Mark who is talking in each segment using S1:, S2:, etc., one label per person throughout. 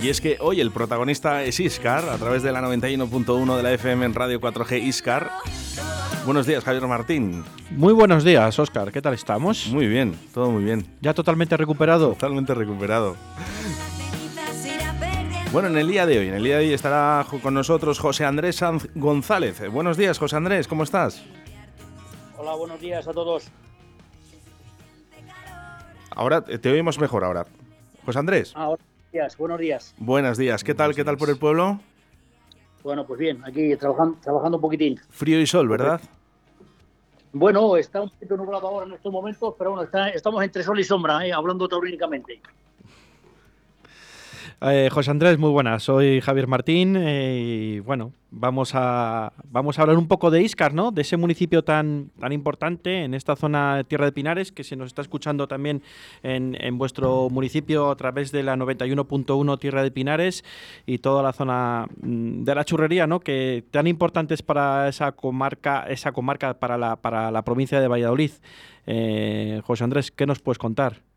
S1: Y es que hoy el protagonista es Iscar, a través de la 91.1 de la FM en Radio 4G Iscar. Buenos días, Javier Martín.
S2: Muy buenos días, Oscar. ¿Qué tal estamos?
S1: Muy bien, todo muy bien.
S2: ¿Ya totalmente recuperado?
S1: Totalmente recuperado. Bueno, en el día de hoy, en el día de hoy estará con nosotros José Andrés Sanz González. Buenos días, José Andrés, ¿cómo estás?
S3: Hola, buenos días a todos.
S1: Ahora te oímos mejor ahora. José Andrés.
S3: Ahora, días, buenos días.
S1: Buenos días. ¿Qué tal? ¿Qué tal por el pueblo?
S3: Bueno, pues bien, aquí trabajando, trabajando un poquitín.
S1: Frío y sol, ¿verdad?
S3: Bueno, está un poquito nublado ahora en estos momentos, pero bueno, estamos entre sol y sombra, ¿eh? hablando taurínicamente.
S2: Eh, José Andrés, muy buenas. Soy Javier Martín eh, y bueno, vamos a, vamos a hablar un poco de Iscar, ¿no? De ese municipio tan, tan importante en esta zona de Tierra de Pinares que se nos está escuchando también en, en vuestro municipio a través de la 91.1 Tierra de Pinares y toda la zona mm, de la churrería, ¿no? Que tan importantes para esa comarca, esa comarca para la, para la provincia de Valladolid. Eh, José Andrés, ¿qué nos puedes contar?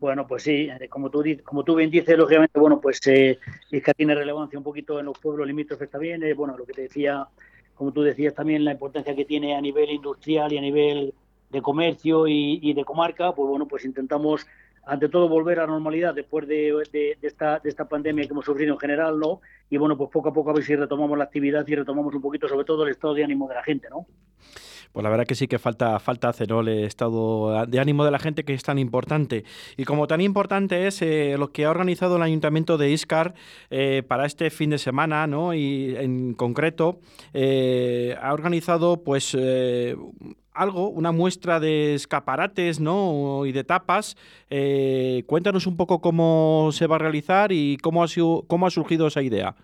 S3: Bueno, pues sí, eh, como tú, como tú bien dices, lógicamente, bueno, pues eh, es que tiene relevancia un poquito en los pueblos limítrofes también. Eh, bueno, lo que te decía, como tú decías también, la importancia que tiene a nivel industrial y a nivel de comercio y, de comarca, pues bueno, pues intentamos ante todo volver a la normalidad después de, de, esta, de esta pandemia que hemos sufrido en general, ¿no? Y bueno, pues poco a poco a ver si retomamos la actividad y retomamos un poquito sobre todo el estado de ánimo de la gente, ¿no?
S2: Pues la verdad que sí que falta, falta hacer el estado de ánimo de la gente que es tan importante. Y como tan importante es eh, lo que ha organizado el Ayuntamiento de Iscar eh, para este fin de semana, ¿no? Y en concreto eh, ha organizado pues algo, una muestra de escaparates ¿no? y de tapas. cuéntanos un poco cómo se va a realizar y cómo ha, sido, cómo ha surgido esa idea.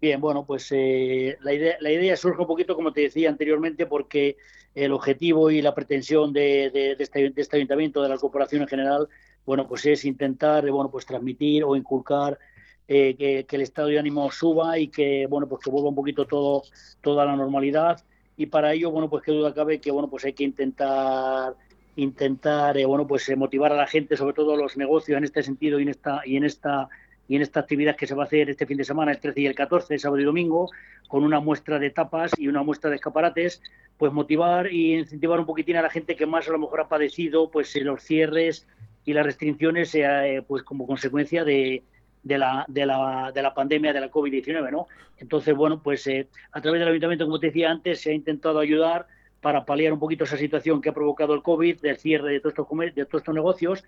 S3: Bien, bueno, pues eh, la, idea, la idea surge un poquito, como te decía anteriormente, porque el objetivo y la pretensión de, este, este, ayuntamiento, de la corporación en general, bueno, pues es intentar, bueno, pues transmitir o inculcar eh, que, el estado de ánimo suba y que, bueno, pues que vuelva un poquito todo, toda la normalidad. Y para ello, bueno, pues qué duda cabe que, bueno, pues hay que intentar intentar, eh, bueno, pues motivar a la gente, sobre todo a los negocios en este sentido y en esta y en esta y en esta actividad que se va a hacer este fin de semana, el 13 y el 14, sábado y domingo, con una muestra de tapas y una muestra de escaparates, pues motivar y incentivar un poquitín a la gente que más a lo mejor ha padecido pues los cierres y las restricciones eh, pues como consecuencia de, de la, de, la, de la pandemia de la COVID-19, ¿no? Entonces, bueno, pues eh, a través del ayuntamiento, como te decía antes, se ha intentado ayudar para paliar un poquito esa situación que ha provocado el COVID, del cierre de todos estos, de todos estos negocios,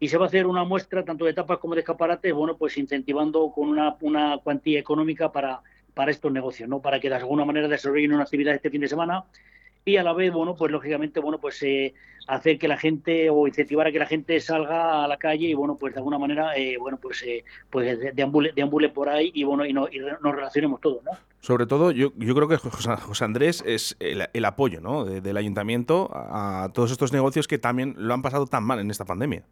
S3: y se va a hacer una muestra tanto de tapas como de escaparates, bueno, pues incentivando con una, una cuantía económica para, para estos negocios, ¿no? Para que de alguna manera desarrollen una actividad este fin de semana y a la vez, bueno, pues lógicamente, bueno, pues eh, hacer que la gente o incentivar a que la gente salga a la calle y, bueno, pues de alguna manera, eh, bueno, pues, eh, pues deambule, deambule, por ahí y, bueno, y, no, y nos relacionemos todos, ¿no?
S1: Sobre todo, yo, yo creo que José Andrés es el, el apoyo, ¿no? del ayuntamiento a todos estos negocios que también lo han pasado tan mal en esta pandemia.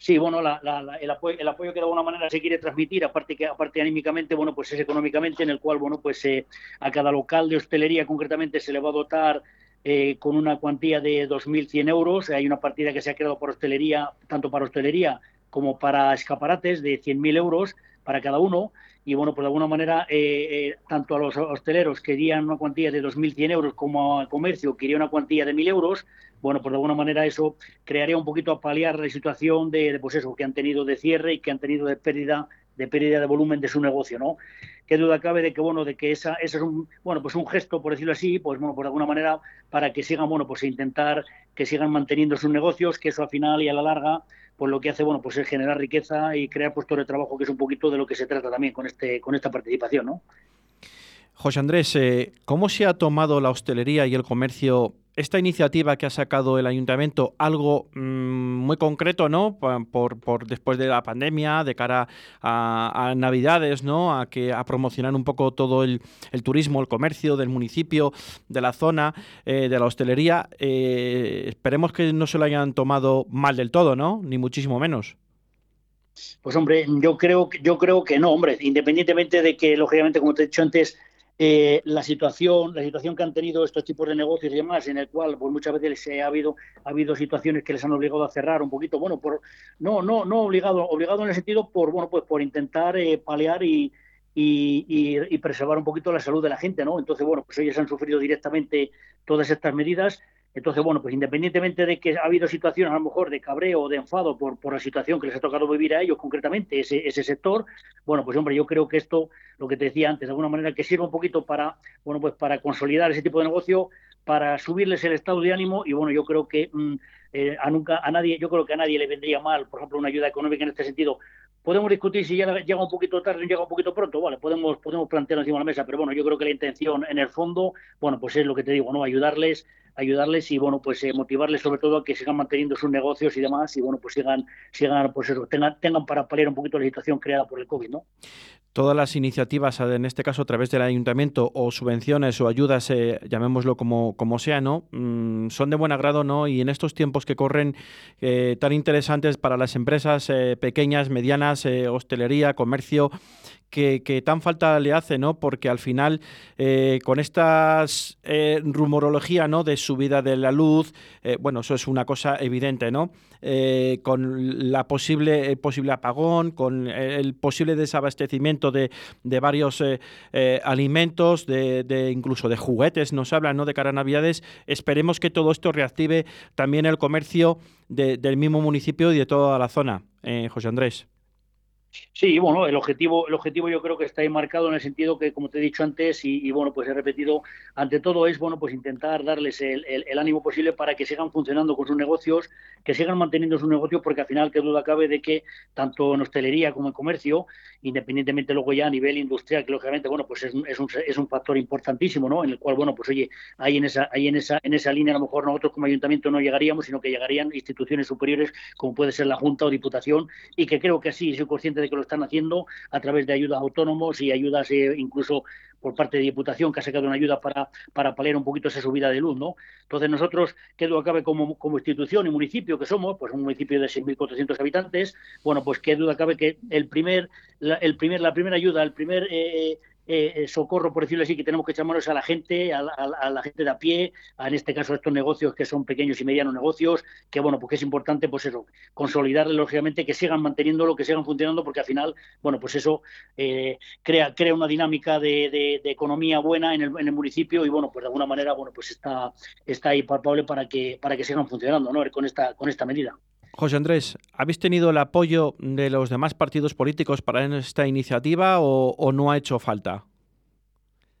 S3: Sí, bueno, el, apoyo, que de alguna manera se quiere transmitir, aparte que aparte anímicamente, bueno, pues es económicamente, en el cual, bueno, pues eh, a cada local de hostelería concretamente se le va a dotar eh, con una cuantía de 2.100 euros. Hay una partida que se ha creado por hostelería, tanto para hostelería como para escaparates, de 100.000 euros para cada uno. Y bueno, pues de alguna manera, eh, tanto a los hosteleros querían una cuantía de 2.100 euros como al comercio quería una cuantía de 1.000 euros bueno, pues de alguna manera eso crearía un poquito a paliar la situación de, pues eso, que han tenido de cierre y que han tenido de pérdida de pérdida de volumen de su negocio, ¿no? Qué duda cabe de que, bueno, de que esa, ese es un, bueno, pues un gesto, por decirlo así, pues bueno, por alguna manera, para que sigan, bueno, pues intentar que sigan manteniendo sus negocios, que eso al final y a la larga, pues lo que hace, bueno, pues es generar riqueza y crear puestos de trabajo, que es un poquito de lo que se trata también con este, con esta participación, ¿no?
S2: José Andrés, eh, ¿cómo se ha tomado la hostelería y el comercio esta iniciativa que ha sacado el ayuntamiento, algo mm, muy concreto, ¿no? Por, después de la pandemia, de cara a, Navidades, ¿no? A que a promocionar un poco todo el, turismo, el comercio del municipio, de la zona, eh, de la hostelería. Eh, esperemos que no se lo hayan tomado mal del todo, ¿no? Ni muchísimo menos.
S3: Pues hombre, yo creo, yo creo que no, hombre, independientemente de que, lógicamente, como te he dicho antes, eh, la situación la situación que han tenido estos tipos de negocios y demás en el cual pues muchas veces se ha habido ha habido situaciones que les han obligado a cerrar un poquito bueno por no no no obligado obligado en el sentido por bueno pues por intentar eh, paliar y, y, preservar un poquito la salud de la gente no entonces bueno pues ellos han sufrido directamente todas estas medidas entonces, bueno, pues independientemente de que ha habido situaciones a lo mejor de cabreo o de enfado por, por la situación que les ha tocado vivir a ellos concretamente, ese, ese sector, bueno, pues hombre, yo creo que esto, lo que te decía antes, de alguna manera que sirva un poquito para, bueno, pues para consolidar ese tipo de negocio, para subirles el estado de ánimo y bueno, yo creo que mm, eh, a nunca a nadie, yo creo que a nadie le vendría mal, por ejemplo, una ayuda económica en este sentido. Podemos discutir si llega, llega un poquito tarde o llega un poquito pronto, vale, podemos, podemos plantearlo encima de la mesa, pero bueno, yo creo que la intención en el fondo, bueno, pues es lo que te digo, ¿no? Ayudarles ayudarles y bueno pues eh, motivarles sobre todo a que sigan manteniendo sus negocios y demás y bueno pues sigan sigan pues tengan para paliar un poquito la situación creada por el covid no
S2: todas las iniciativas en este caso a través del ayuntamiento o subvenciones o ayudas eh, llamémoslo como como sea no mm, son de buen agrado no y en estos tiempos que corren eh, tan interesantes para las empresas pequeñas medianas hostelería comercio que, tan falta le hace, ¿no? Porque al final, eh, con esta eh, rumorología, ¿no? De subida de la luz, eh, bueno, eso es una cosa evidente, ¿no? con la posible, posible apagón, con el posible desabastecimiento de, de varios alimentos, de, incluso de juguetes, nos hablan, ¿no? De cara Navidades, esperemos que todo esto reactive también el comercio del mismo municipio y de toda la zona. José Andrés.
S3: Sí, bueno, el objetivo, el objetivo yo creo que está ahí marcado en el sentido que, como te he dicho antes, y, bueno, pues he repetido, ante todo es bueno, pues intentar darles el, ánimo posible para que sigan funcionando con sus negocios, que sigan manteniendo sus negocios, porque al final qué duda cabe de que tanto en hostelería como en comercio, independientemente luego ya a nivel industrial, que lógicamente, bueno, pues es, es, un, es un factor importantísimo, ¿no? En el cual, bueno, pues oye, ahí en esa, ahí en esa, en esa línea a lo mejor nosotros como ayuntamiento no llegaríamos, sino que llegarían instituciones superiores como puede ser la Junta o Diputación, y que creo que así soy consciente de que lo están haciendo a través de ayudas autónomos y ayudas eh, incluso por parte de Diputación, que ha sacado una ayuda para, para paliar un poquito esa subida de luz, ¿no? Entonces nosotros, que duda cabe como, como institución y municipio que somos, pues un municipio de 6.400 habitantes, bueno, pues qué duda cabe que el primer, la, el primer, la primera ayuda, el primer eh, eh, socorro, por decirlo así, que tenemos que echar manos a la gente, a, la gente de a pie, en este caso a estos negocios que son pequeños y medianos negocios, que bueno, porque es importante, pues eso, consolidarle lógicamente, que sigan manteniéndolo, que sigan funcionando, porque al final, bueno, pues eso eh, crea, crea una dinámica de, economía buena en el, municipio y bueno, pues de alguna manera, bueno, pues está, está ahí palpable para que, para que sigan funcionando, ¿no? Con esta, con esta medida.
S2: José Andrés, ¿habéis tenido el apoyo de los demás partidos políticos para esta iniciativa o, no ha hecho falta?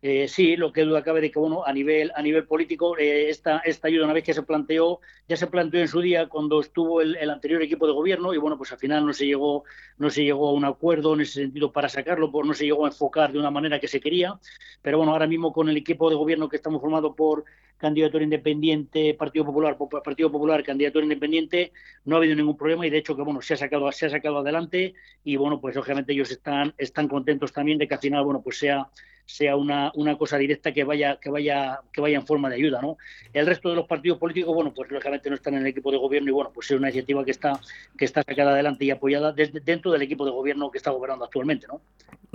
S3: Eh, sí, lo que duda cabe de que bueno, a nivel a nivel político eh, esta esta ayuda una vez que se planteó ya se planteó en su día cuando estuvo el, anterior equipo de gobierno y bueno pues al final no se llegó no se llegó a un acuerdo en ese sentido para sacarlo, por no se llegó a enfocar de una manera que se quería, pero bueno ahora mismo con el equipo de gobierno que estamos formado por candidatura independiente, Partido Popular, Partido Popular, candidatura independiente, no ha habido ningún problema y de hecho que bueno, se ha sacado, se ha sacado adelante y bueno, pues obviamente ellos están, están contentos también de que al final, bueno, pues sea sea una, una cosa directa que vaya, que vaya, que vaya en forma de ayuda, ¿no? El resto de los partidos políticos, bueno, pues lógicamente no están en el equipo de gobierno y bueno, pues es una iniciativa que está, que está sacada adelante y apoyada desde, dentro del equipo de gobierno que está gobernando actualmente, ¿no?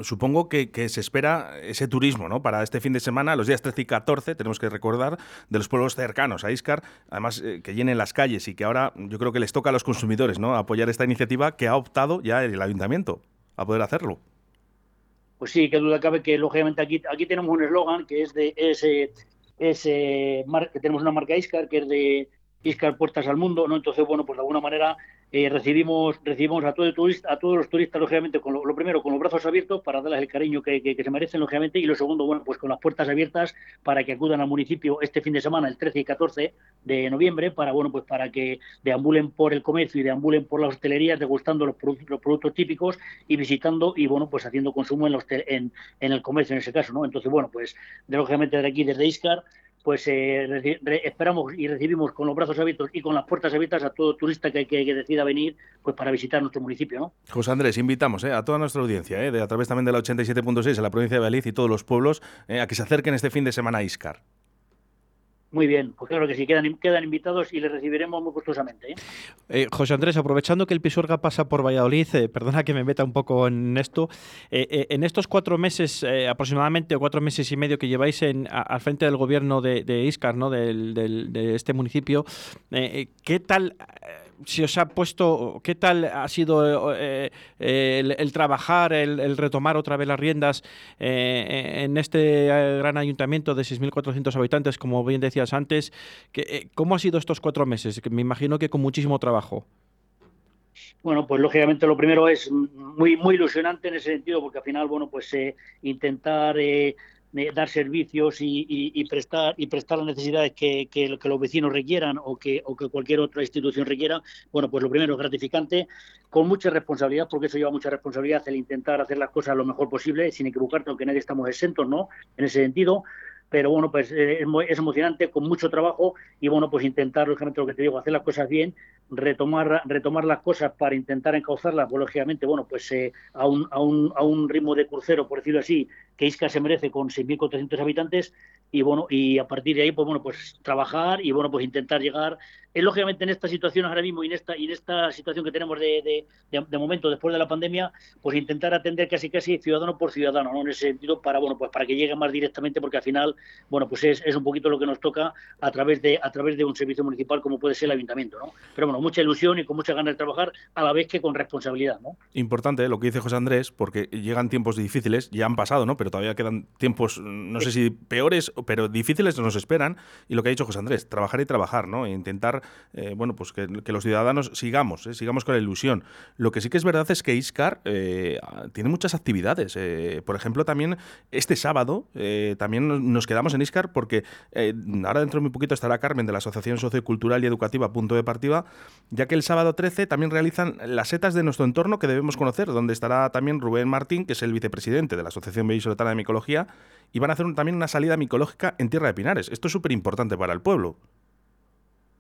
S1: Supongo que, se espera ese turismo, ¿no? Para este fin de semana, los días 13 y 14, tenemos que recordar, de los pueblos cercanos a Iscar, además eh, que llenen las calles y que ahora yo creo que les toca a los consumidores, ¿no? Apoyar esta iniciativa que ha optado ya el ayuntamiento a poder hacerlo
S3: pues sí, que duda cabe que lógicamente aquí, aquí tenemos un eslogan que es de ese, ese que tenemos una marca Iscar que es de Iscar Puertas al Mundo, ¿no? Entonces, bueno, pues de alguna manera eh, recibimos recibimos a, todo turista, a todos los turistas, lógicamente, con lo, primero, con los brazos abiertos para darles el cariño que, se merecen, lógicamente, y lo segundo, bueno, pues con las puertas abiertas para que acudan al municipio este fin de semana, el 13 y 14 de noviembre, para, bueno, pues para que deambulen por el comercio y deambulen por las hostelerías, degustando los, los productos típicos y visitando y, bueno, pues haciendo consumo en, los, en, en el comercio en ese caso, ¿no? Entonces, bueno, pues lógicamente desde aquí, desde Iscar, pues eh, esperamos y recibimos con los brazos abiertos y con las puertas abiertas a todo turista que, que, decida venir pues para visitar nuestro municipio. ¿no?
S1: José Andrés, invitamos eh, a toda nuestra audiencia, eh, de, a través también de la 87.6 en la provincia de Valladolid y todos los pueblos, a que se acerquen este fin de semana a Iscar.
S3: Muy bien, pues claro que sí, quedan, quedan invitados y les recibiremos muy gustosamente. ¿eh?
S2: Eh, José Andrés, aprovechando que el Pisuerga pasa por Valladolid, eh, perdona que me meta un poco en esto, en estos cuatro meses aproximadamente, o cuatro meses y medio que lleváis en, al frente del gobierno de, de Iscar, ¿no? Del, de este municipio, ¿qué tal si os ha puesto, ¿qué tal ha sido eh, eh, el, trabajar, el, retomar otra vez las riendas eh, en este gran ayuntamiento de 6.400 habitantes, como bien antes? ¿Cómo ha sido estos cuatro meses? Me imagino que con muchísimo trabajo.
S3: Bueno, pues lógicamente lo primero es muy muy ilusionante en ese sentido, porque al final, bueno, pues intentar dar servicios y, prestar y prestar las necesidades que, que, los vecinos requieran o que, o que cualquier otra institución requiera, bueno, pues lo primero es gratificante, con mucha responsabilidad, porque eso lleva mucha responsabilidad el intentar hacer las cosas lo mejor posible, sin equivocarte, aunque nadie estamos exentos, ¿no? En ese sentido, pero bueno, pues eh, es, emocionante, con mucho trabajo y bueno, pues intentar, lógicamente, lo que te digo, hacer las cosas bien, retomar, retomar las cosas para intentar encauzarlas, pues lógicamente, bueno, pues eh, a, un, a, un, a un ritmo de crucero, por decirlo así, que Isca se merece con 6.400 habitantes y bueno, y a partir de ahí, pues bueno, pues trabajar y bueno, pues intentar llegar lógicamente en esta situación ahora mismo y en esta, y en esta situación que tenemos de, de, momento después de la pandemia, pues intentar atender casi casi ciudadano por ciudadano, ¿no? En ese sentido, para bueno, pues para que llegue más directamente, porque al final, bueno, pues es, es un poquito lo que nos toca a través de, a través de un servicio municipal como puede ser el ayuntamiento, ¿no? Pero bueno, mucha ilusión y con muchas ganas de trabajar, a la vez que con responsabilidad, ¿no?
S1: Importante lo que dice José Andrés, porque llegan tiempos difíciles, ya han pasado, ¿no? Pero todavía quedan tiempos, no sé si peores, pero difíciles nos esperan. Y lo que ha dicho José Andrés, trabajar y trabajar, ¿no? E intentar eh, bueno, pues que, los ciudadanos sigamos, eh, sigamos con la ilusión. Lo que sí que es verdad es que Iscar eh, tiene muchas actividades. por ejemplo, también este sábado también nos quedamos en Iscar porque ahora dentro de muy poquito estará Carmen de la Asociación Sociocultural y Educativa Punto de Partida, ya que el sábado 13 también realizan las setas de nuestro entorno que debemos conocer, donde estará también Rubén Martín, que es el vicepresidente de la Asociación Vallisoletana de Micología, y van a hacer también una salida micológica en Tierra de Pinares. Esto es súper importante para el pueblo.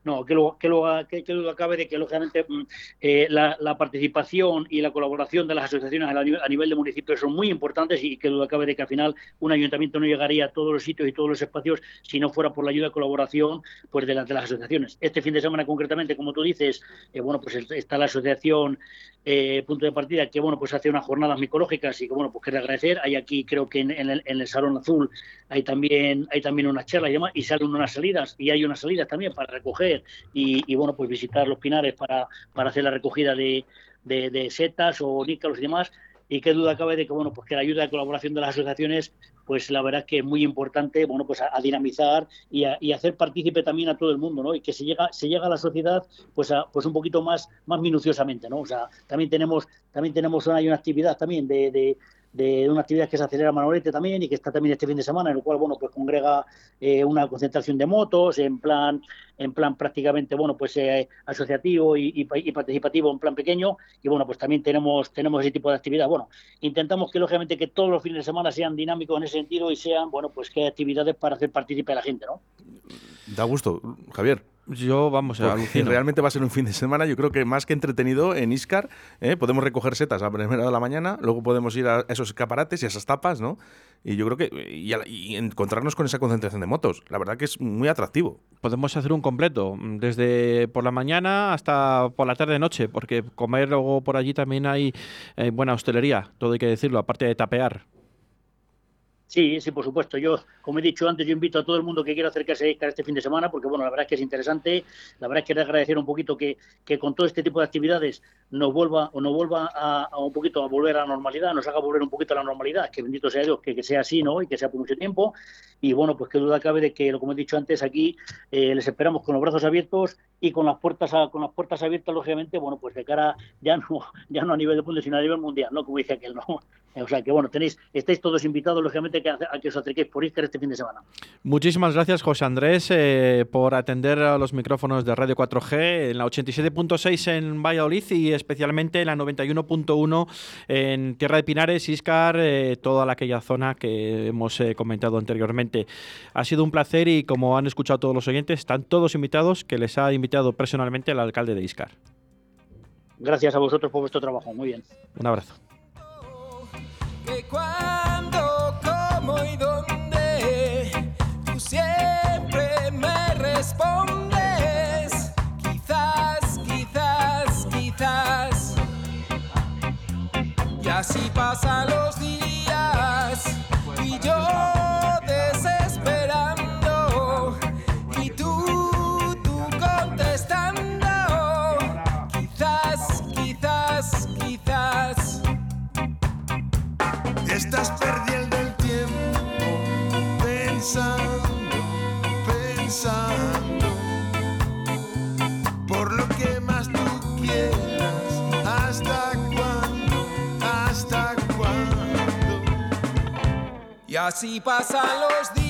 S3: No, que lo, que lo, que, que acabe de que, lógicamente, mm, eh, la, participación y la colaboración de las asociaciones a, nivel de municipios son muy importantes y que lo acabe de que al final un ayuntamiento no llegaría a todos los sitios y todos los espacios si no fuera por la ayuda y colaboración pues, de, de las asociaciones. Este fin de semana, concretamente, como tú dices, eh, bueno, pues está la asociación eh, punto de partida que bueno pues hace unas jornadas micológicas y que bueno pues quiero agradecer hay aquí creo que en, el, salón azul hay también hay también unas charlas y demás y salen unas salidas y hay unas salidas también para recoger y, bueno pues visitar los pinares para, para hacer la recogida de, de, setas o nícalos y demás. Y qué duda cabe de que bueno pues que la ayuda y colaboración de las asociaciones pues la verdad es que es muy importante bueno pues a, dinamizar y, a, hacer partícipe también a todo el mundo no y que se llega se llega a la sociedad pues a, pues un poquito más más minuciosamente no o sea también tenemos también tenemos una, hay una actividad también de una actividad que se acelera Manolete también y que está también este fin de semana, en el cual bueno pues congrega eh, una concentración de motos en plan en plan prácticamente bueno pues eh, asociativo y, participativo en plan pequeño. Y bueno pues también tenemos tenemos ese tipo de actividad. Bueno intentamos que lógicamente que todos los fines de semana sean dinámicos en ese sentido y sean bueno pues que hay actividades para hacer partícipe a la gente no
S1: da gusto Javier
S2: yo, vamos, a
S1: Realmente va a ser un fin de semana, yo creo que más que entretenido en Iscar. ¿eh? Podemos recoger setas a primera de la mañana, luego podemos ir a esos escaparates y a esas tapas, ¿no? Y yo creo que. Y, encontrarnos con esa concentración de motos. La verdad que es muy atractivo.
S2: Podemos hacer un completo, desde por la mañana hasta por la tarde-noche, porque comer luego por allí también hay eh, buena hostelería, todo hay que decirlo, aparte de tapear.
S3: Sí, sí, por supuesto. Yo, como he dicho antes, yo invito a todo el mundo que quiera acercarse a ISCAR este fin de semana, porque bueno, la verdad es que es interesante. La verdad es que agradecer un poquito que, que con todo este tipo de actividades nos vuelva o nos vuelva a, un poquito a volver a la normalidad, nos haga volver un poquito a la normalidad. Que bendito sea Dios que, sea así, ¿no? Y que sea por mucho tiempo. Y bueno, pues qué duda cabe de que, como he dicho antes, aquí eh, les esperamos con los brazos abiertos y con las puertas con las puertas abiertas, lógicamente, bueno, pues de cara ya no ya no a nivel de punto, sino a nivel mundial, ¿no? Como dice aquel, ¿no? O sea que bueno, tenéis estáis todos invitados, lógicamente a que os acerquéis por Iscar este fin de semana.
S2: Muchísimas gracias, José Andrés, eh, por atender a los micrófonos de Radio 4G en la 87.6 en Valladolid y especialmente en la 91.1 en Tierra de Pinares, Iscar, eh, toda aquella zona que hemos eh, comentado anteriormente. Ha sido un placer y como han escuchado todos los oyentes, están todos invitados, que les ha invitado personalmente el alcalde de Iscar.
S3: Gracias a vosotros por vuestro trabajo. Muy bien.
S2: Un abrazo que cuando, cómo
S4: y dónde, tú siempre me respondes. Quizás, quizás, quizás.
S5: Y así pasan los días
S4: y yo. Así pasan los días.